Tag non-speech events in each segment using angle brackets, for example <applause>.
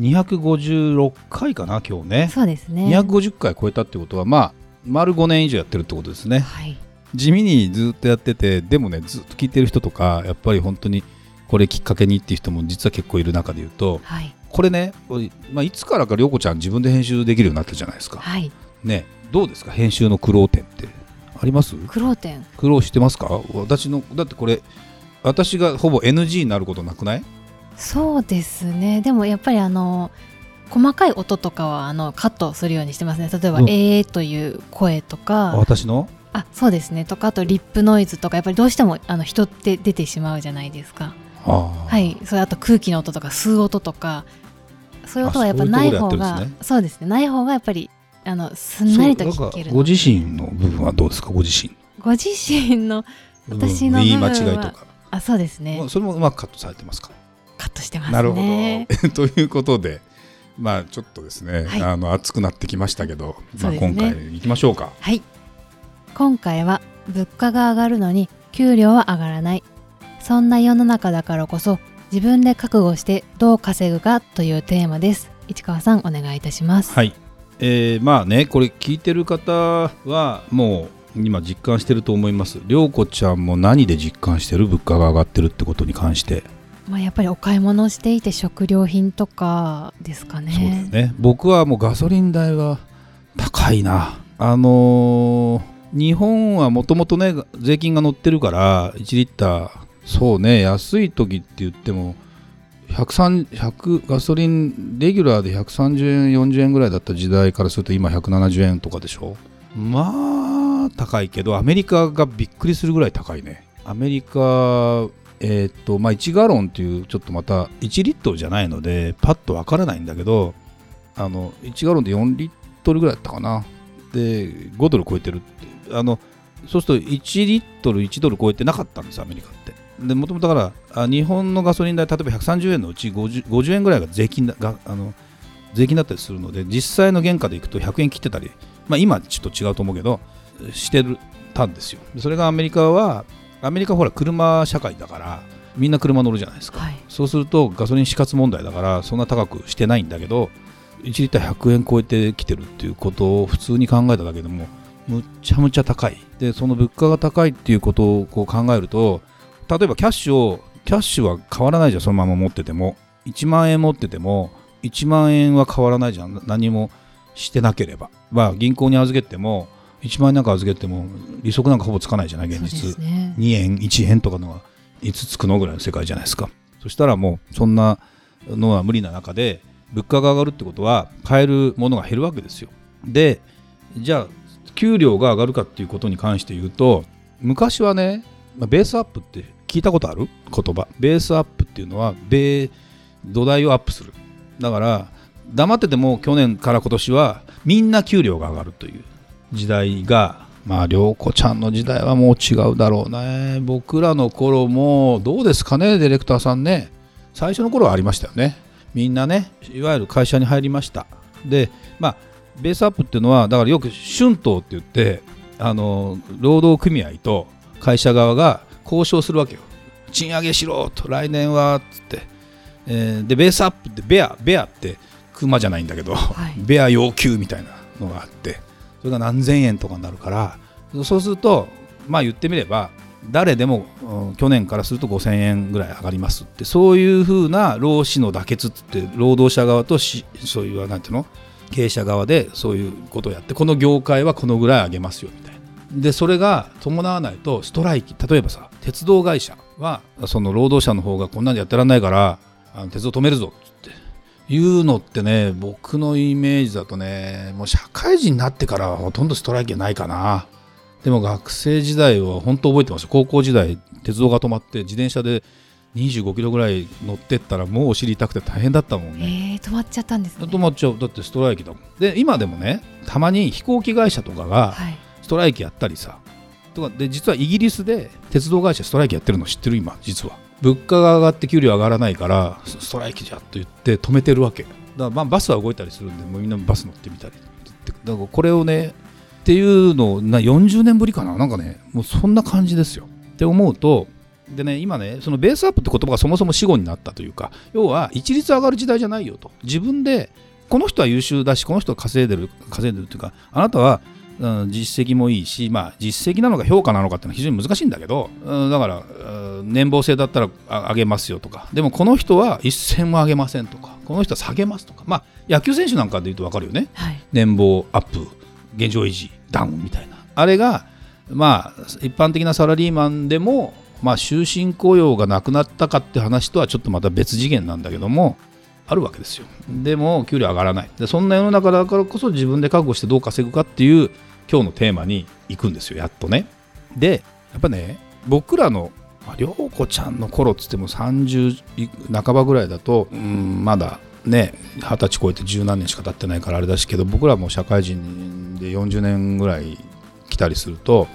256回かな今日ね。そうですね。250回超えたってことはまあ丸5年以上やってるってことですね。はい。地味にずっとやっててでもねずっと聞いてる人とかやっぱり本当にこれきっかけにっていう人も実は結構いる中で言うとはい。これね、まあ、いつからか涼子ちゃん自分で編集できるようになったじゃないですか。はい。ねどうですか編集の苦労点って。あります？苦労点。苦労してますか？私のだってこれ私がほぼ NG になることなくない？そうですね。でもやっぱりあの細かい音とかはあのカットするようにしてますね。例えばうん「えー」という声とか。私の？あそうですね。とかあとリップノイズとか。やっぱりどうしてもあの人って出てしまうじゃないですか。ははい。それあと空気の音とか吸う音とか。そういう音はやっぱない方がってるんですそうですね。ない方がやっぱりあのすんなりと聞けるご自身の部分はどうですか？ご自身。ご自身の私の部分は。間違いとか、あそうですね。まあそれもうまくカットされてますか？カットしてますねなるほど。<laughs> ということで、まあちょっとですね、はいあの熱くなってきましたけど、まあ今回行きましょうか。はい今回は物価が上がるのに給料は上がらないそんな世の中だからこそ自分で覚悟してどう稼ぐかというテーマです市川さんお願いいたしますはい。えーまあね、これ聞いてる方はもう今実感してると思います。涼子ちゃんも何で実感してる？物価が上がってるってことに関して。まあ、やっぱりお買い物していて食料品とかですかねそうね。僕はもうガソリン代は高いな。あのー日本はもともとね税金が乗ってるから1リッターそうね安い時って言っても100ガソリンレギュラーで130円40円ぐらいだった時代からすると今170円とかでしょまあ高いけどアメリカがびっくりするぐらい高いねアメリカえーっとまあ1ガロンっていうちょっとまた1リットルじゃないのでパッとわからないんだけどあの1ガロンで4リットルぐらいだったかな。で5ドル超えてるってあのそうすると1リットル1ドル超えてなかったんですアメリカって。でもともとだからあ日本のガソリン代例えば130円のうち 50, 50円ぐらいが税金だがあの税金だったりするので実際の原価でいくと100円切ってたり、まあ、今ちょっと違うと思うけどしてるたんですよ。それがアメリカはアメリカはほら車社会だからみんな車乗るじゃないですか、はい。そうするとガソリン死活問題だからそんな高くしてないんだけど1リッター100円超えてきてるっていうことを普通に考えただけでもむっちゃむちゃ高い。でその物価が高いっていうことをこう考えると例えばキャッシュをキャッシュは変わらないじゃんそのまま持ってても。1万円持ってても1万円は変わらないじゃん。何もしてなければ。まあ銀行に預けても1万円なんか預けても利息なんかほぼつかないじゃない現実。すね。2円1円とかのがいつつくのぐらいの世界じゃないですか。そしたらもうそんなのは無理な中で物価が上がるってことは買えるものが減るわけですよ。でじゃあ給料が上がるかっていうことに関して言うと昔はねまあベースアップって聞いたことある？言葉。ベースアップっていうのは米土台をアップする。だから黙ってても去年から今年はみんな給料が上がるという時代がまあ涼子ちゃんの時代はもう違うだろうね。僕らの頃もどうですかねディレクターさんね。最初の頃はありましたよね。みんなねいわゆる会社に入りました。でまあベースアップっていうのはだからよく春闘って言ってあの労働組合と会社側が交渉するわけよ。賃上げしろと来年はっつって、えーでベースアップってベアベアって熊じゃないんだけど、はい。ベア要求みたいなのがあってそれが何千円とかになるからそうするとまあ言ってみれば誰でも、うん去年からすると5000円ぐらい上がりますってそういうふうな労使の妥結っつって労働者側としそういうなんていうの経営者側でそういうことをやってこの業界はこのぐらい上げますよみたいな。でそれが伴わないとストライキ例えばさ鉄道会社はその労働者の方がこんなんでやってらんないからあの鉄道止めるぞっつっていうのってね僕のイメージだとねもう社会人になってからはほとんどストライキはないかな。でも学生時代は本当覚えてますよ。高校時代鉄道が止まって自転車で25キロぐらい乗ってったらもうお尻痛くて大変だったもんね。えー、止まっちゃったんですね。止まっちゃう。だってストライキだもん。で今でもねたまに飛行機会社とかがはい。ストライキやったりさ。とかで実はイギリスで鉄道会社ストライキやってるの知ってる？今実は物価が上がって給料上がらないからストライキじゃと言って止めてるわけ。だからまあバスは動いたりするんでもうみんなバス乗ってみたり。ってだからこれをねっていうのをな40年ぶりかな。なんかねもうそんな感じですよ。って思うとでね今ねそのベースアップって言葉がそもそも死語になったというか要は一律上がる時代じゃないよと。自分でこの人は優秀だしこの人は稼いでる稼いでるっていうかあなたは実績もいいし、まあ、実績なのか評価なのかっていうのは非常に難しいんだけど、うんだから、うん年俸制だったらあ上げますよとか、でもこの人は一銭も上げませんとか、この人は下げますとか、まあ、野球選手なんかで言うと分かるよね、はい。年俸アップ、現状維持、ダウンみたいな、あれが、まあ、一般的なサラリーマンでも、まあ、終身雇用がなくなったかって話とはちょっとまた別次元なんだけども、あるわけですよ。でも、給料上がらない。でそんな世の中だからこそ自分で覚悟してどう稼ぐかっていう、今日のテーマに行くんですよ、やっとね。で、やっぱね、僕らの、まあ、涼子ちゃんの頃っつっても30半ばぐらいだと、うん、まだね、二十歳超えて十何年しか経ってないからあれだしけど、僕らも社会人で40年ぐらい来たりすると、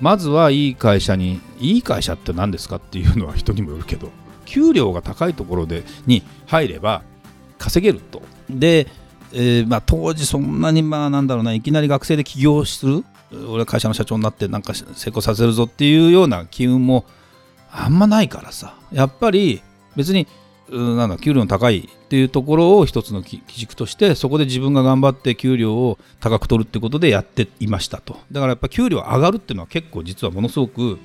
まずはいい会社に、いい会社って何ですかっていうのは人にもよるけど、給料が高いところでに入れば稼げると。で、えーまあ、当時そんなにまあなんだろうないきなり学生で起業する俺は会社の社長になってなんか成功させるぞっていうような機運もあんまないからさやっぱり別にうんなんだ給料の高いっていうところを一つの基基軸としてそこで自分が頑張って給料を高く取るってことでやっていましたとだからやっぱ給料上がるっていうのは結構実はものすごく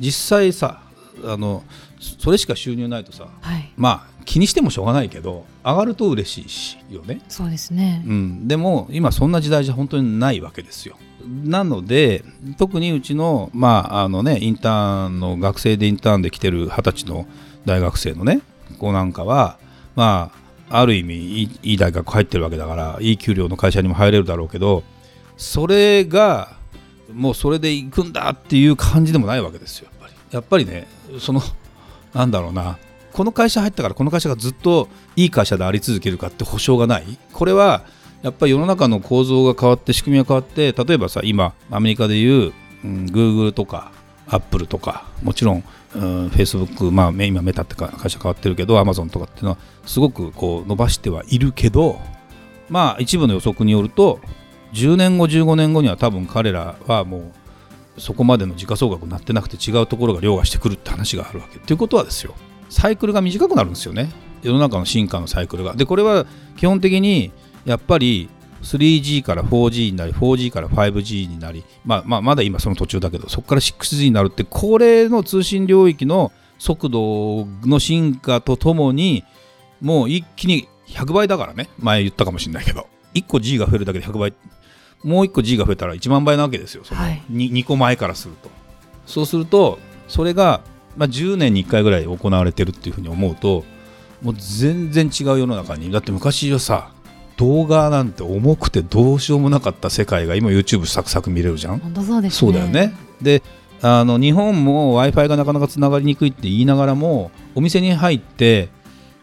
実際さあのそれしか収入ないとさはい。まあ気にしてもしょうがないけど上がると嬉しいしよね、そうですね。うん、でも今そんな時代じゃ本当にないわけですよ。なので特にうちのまああのねインターンの学生でインターンで来てる二十歳の大学生のね子なんかはまあある意味いいいい大学入ってるわけだからいい給料の会社にも入れるだろうけどそれがもうそれで行くんだっていう感じでもないわけですよやっぱり。やっぱりねそのなんだろうなこの会社入ったからこの会社がずっといい会社であり続けるかって保証がない？これはやっぱり世の中の構造が変わって仕組みが変わって例えばさ今アメリカでいう、うん、Google とか Apple とかもちろん、うん、Facebook、まあ、今メタって会社変わってるけど Amazon とかっていうのはすごくこう伸ばしてはいるけどまあ一部の予測によると10年後15年後には多分彼らはもうそこまでの時価総額になってなくて違うところが凌駕してくるって話があるわけ。ということはですよサイクルが短くなるんですよね。世の中の進化のサイクルが。でこれは基本的にやっぱり 3G から 4G になり 4G から 5G になり、まあ、まあまだ今その途中だけどそこから 6G になるってこれの通信領域の速度の進化とともにもう一気に100倍だからね。前言ったかもしれないけど。1個 G が増えるだけで100倍。もう1個 G が増えたら1万倍なわけですよ。そのはい。2, 2個前からすると。そうするとそれが、まあ、10年に1回ぐらい行われてるっていうふうに思うともう全然違う世の中にだって昔はさ動画なんて重くてどうしようもなかった世界が今 YouTube サクサク見れるじゃん？本当そうですね。そうだよね。であの日本も w i f i がなかなかつながりにくいって言いながらもお店に入って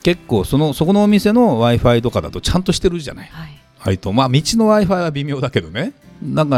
結構そのそこのお店の w i f i とかだとちゃんとしてるじゃない？はい。割とまあ道の w i f i は微妙だけどねだか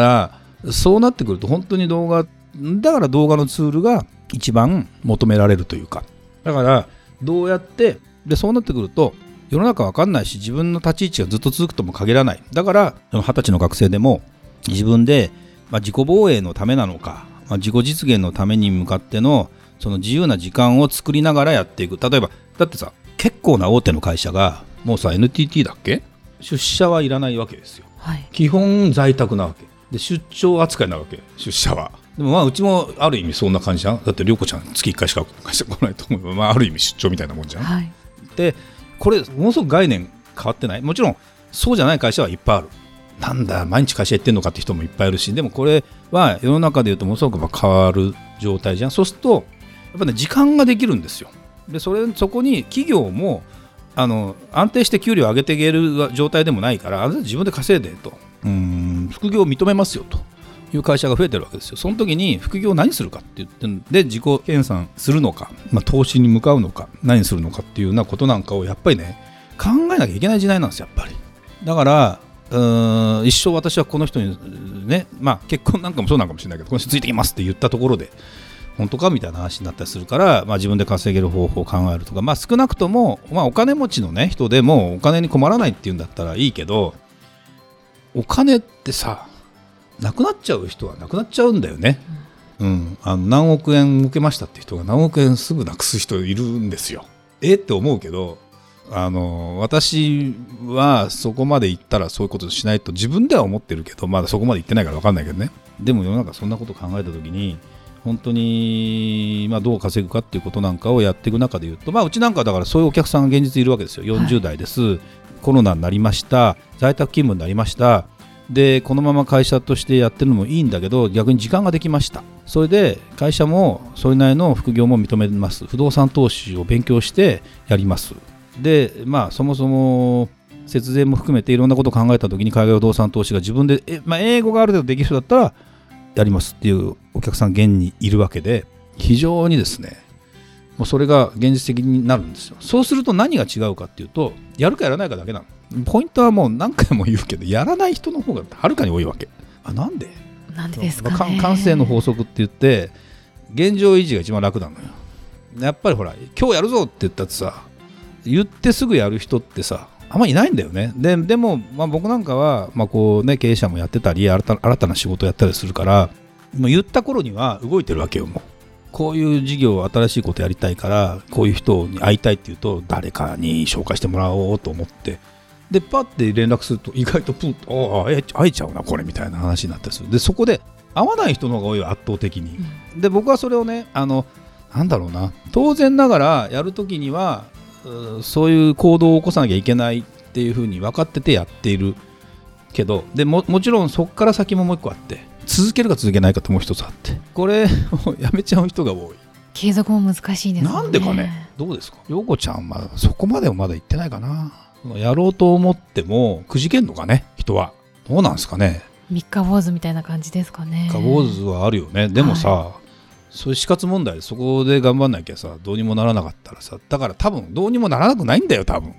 らそうなってくると本当に動画だから動画のツールが一番求められるというか。だからどうやってでそうなってくると世の中わかんないし自分の立ち位置がずっと続くとも限らない。だから二十歳の学生でも自分で、まあ、自己防衛のためなのか、まあ、自己実現のために向かってのその自由な時間を作りながらやっていく。例えばだってさ結構な大手の会社がもうさ NTT だっけ？出社はいらないわけですよ。はい。基本在宅なわけ。で出張扱いなわけ出社はでもまあうちもある意味そんな感じじゃん。だって涼子ちゃん月1回しか会社来ないと思う。まあある意味出張みたいなもんじゃん。はい。でこれものすごく概念変わってない。もちろんそうじゃない会社はいっぱいある。なんだ毎日会社行ってんのかって人もいっぱいいるし。でもこれは世の中でいうとものすごく変わる状態じゃん。そうするとやっぱね時間ができるんですよ。でそれそこに企業もあの安定して給料を上げていける状態でもないからあなた自分で稼いでと。うん副業を認めますよという会社が増えてるわけですよ。その時に副業何するかって言ってんで自己研鑽するのか、まあ、投資に向かうのか何するのかっていうようなことなんかをやっぱりね考えなきゃいけない時代なんですよやっぱり。だからうん一生私はこの人にねまあ結婚なんかもそうなんかもしれないけどこの人ついてきますって言ったところで本当かみたいな話になったりするから、まあ、自分で稼げる方法を考えるとか、まあ、少なくとも、まあ、お金持ちの、ね、人でもお金に困らないっていうんだったらいいけどお金ってさなくなっちゃう人はなくなっちゃうんだよね。うん、あの何億円受けましたって人が何億円すぐなくす人いるんですよ。え？って思うけどあの私はそこまで行ったらそういうことしないと自分では思ってるけどまだそこまで行ってないから分かんないけどね。でも世の中そんなこと考えた時に本当に、まあ、どう稼ぐかっていうことなんかをやっていく中でいうと、まあ、うちなんかだからそういうお客さんが現実いるわけですよ。40代です、コロナになりました。在宅勤務になりました。でこのまま会社としてやってるのもいいんだけど逆に時間ができました。それで会社もそれなりの副業も認めます。不動産投資を勉強してやります。でまあそもそも節税も含めていろんなことを考えた時に海外不動産投資が自分で、えまあ、英語がある程度できる人だったらやりますっていうお客さん現にいるわけで非常にですねもうそれが現実的になるんですよ。そうすると何が違うかっていうとやるかやらないかだけなの。ポイントはもう何回も言うけどやらない人の方がはるかに多いわけ。あなんで？なんでですかかね。感性の法則って言って現状維持が一番楽なのよ。やっぱりほら今日やるぞって言ったってさ言ってすぐやる人ってさあんまりいないんだよね。ででも、まあ、僕なんかは、まあこうね、経営者もやってたり新た新たな仕事やったりするからもう言った頃には動いてるわけよもう。こういう事業新しいことやりたいからこういう人に会いたいっていうと誰かに紹介してもらおうと思ってでパッて連絡すると意外とプンとああ会えちゃうなこれみたいな話になったりする。でそこで会わない人の方が多いよ圧倒的に、で僕はそれをねあのなんだろうな当然ながらやるときにはうそういう行動を起こさなきゃいけないっていうふうに分かっててやっているけどでももちろんそこから先ももう一個あって続けるか続けないかってもう一つあって。これをやめちゃう人が多い。継続も難しいですね。なんでかね。どうですか？陽子ちゃんはそこまでもまだ行ってないかなやろうと思ってもくじけんのかね人は。どうなんですかね。三日坊主みたいな感じですかね。カ坊主はあるよね。でもさ、そういう死活問題そこで頑張んなきゃさどうにもならなかったらさだから多分どうにもならなくないんだよ多分。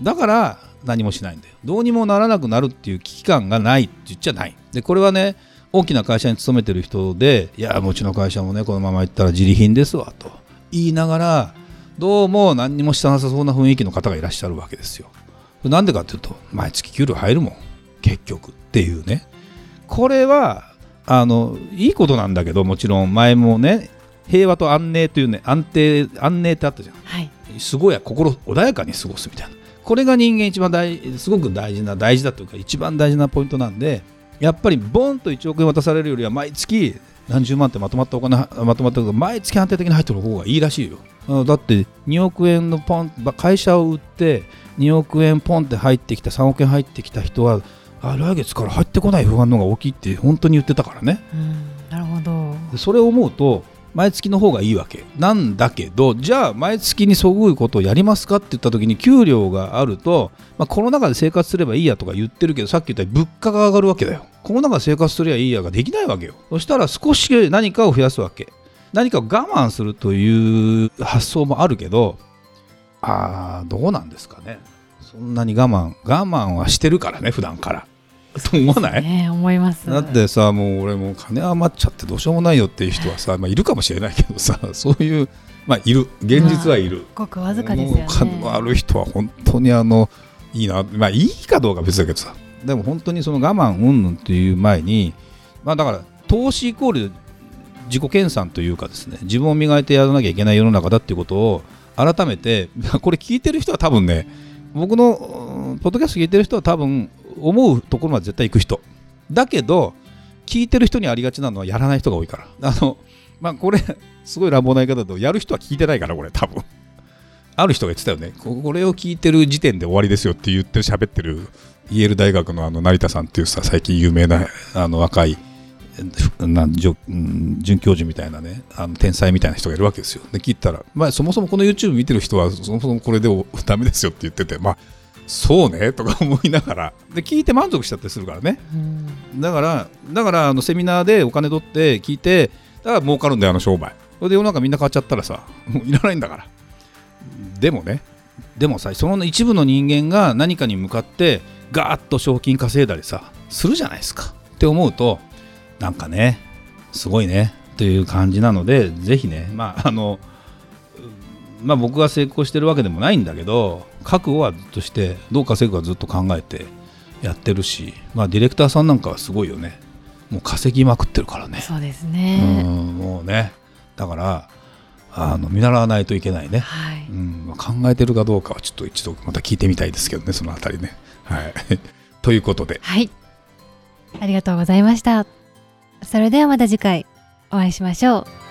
だから何もしないんだよ。どうにもならなくなるっていう危機感がない。って言っちゃない。でこれはね大きな会社に勤めてる人でいやうちの会社もねこのまま行ったら自利品ですわと言いながらどうも何にもしてなさそうな雰囲気の方がいらっしゃるわけですよ。なんでかっていうと毎月給料入るもん。結局っていうね。これはあのいいことなんだけどもちろん前もね平和と安寧というね安定安寧ってあったじゃん。はい。すごい心穏やかに過ごすみたいな。これが人間一番大すごく大事な大事だというか一番大事なポイントなんでやっぱりボンと1億円渡されるよりは毎月何十万ってまとまったお金まとまった毎月安定的に入ってる方がいいらしいよあだって2億円のポン会社を売って2億円ポンって入ってきた3億円入ってきた人はあ来月から入ってこない不安の方が大きいって本当に言ってたからねうん。なるほど。でそれを思うと毎月の方がいいわけなんだけどじゃあ毎月にそぐうことをやりますかって言った時に給料があると、まあ、コロナ禍で生活すればいいやとか言ってるけどさっき言ったように物価が上がるわけだよコロナ禍で生活すればいいやができないわけよ。そしたら少し何かを増やすわけ。何かを我慢するという発想もあるけどあーどうなんですかね。そんなに我慢我慢はしてるからね普段から。と思わない？ね。思います。だってさもう俺もう金余っちゃってどうしようもないよっていう人はさ、まあ、いるかもしれないけどさそういうまあいる。現実はいる、ごくわずかですよね。金のある人は本当にあのいいな。まあいいかどうかは別だけどさでも本当にその我慢云々っていう前にまあだから投資イコール自己研鑽というかですね自分を磨いてやらなきゃいけない世の中だっていうことを改めて <laughs> これ聞いてる人は多分ね僕のポッドキャスト聞いてる人は多分思うところまで絶対行く人。だけど聞いてる人にありがちなのはやらない人が多いから。あのまあこれすごい乱暴な言い方だとやる人は聞いてないからこれ多分。ある人が言ってたよね。ここれを聞いてる時点で終わりですよって言ってる喋ってるイェール大学のあの成田さんっていうさ最近有名なあの若いえなん准教授みたいなねあの天才みたいな人がいるわけですよ。で聞いたら、まあ、そもそもこの YouTube 見てる人はそもそもこれでお <laughs> ダメですよって言っててまあそうねとか思いながら。で聞いて満足しちゃったりするからね。うん。だからだからあのセミナーでお金取って聞いてだから儲かるんだよあの商売。それで世の中みんな変わっちゃったらさもういらないんだから。でもねでもさその一部の人間が何かに向かってガーッと賞金稼いだりさするじゃないですか。って思うとなんかねすごいねという感じなのでぜひねまああのうんまあ僕が成功してるわけでもないんだけど覚悟はずっとしてどう稼ぐかずっと考えてやってるしまあディレクターさんなんかはすごいよね。もう稼ぎまくってるからね。そうですうね。んもうね。だからあの見習わないといけないね、はい。うんまあ考えてるかどうかはちょっと一度また聞いてみたいですけどねそのあたりねはい <laughs> ということではい。ありがとうございました。それではまた次回お会いしましょう。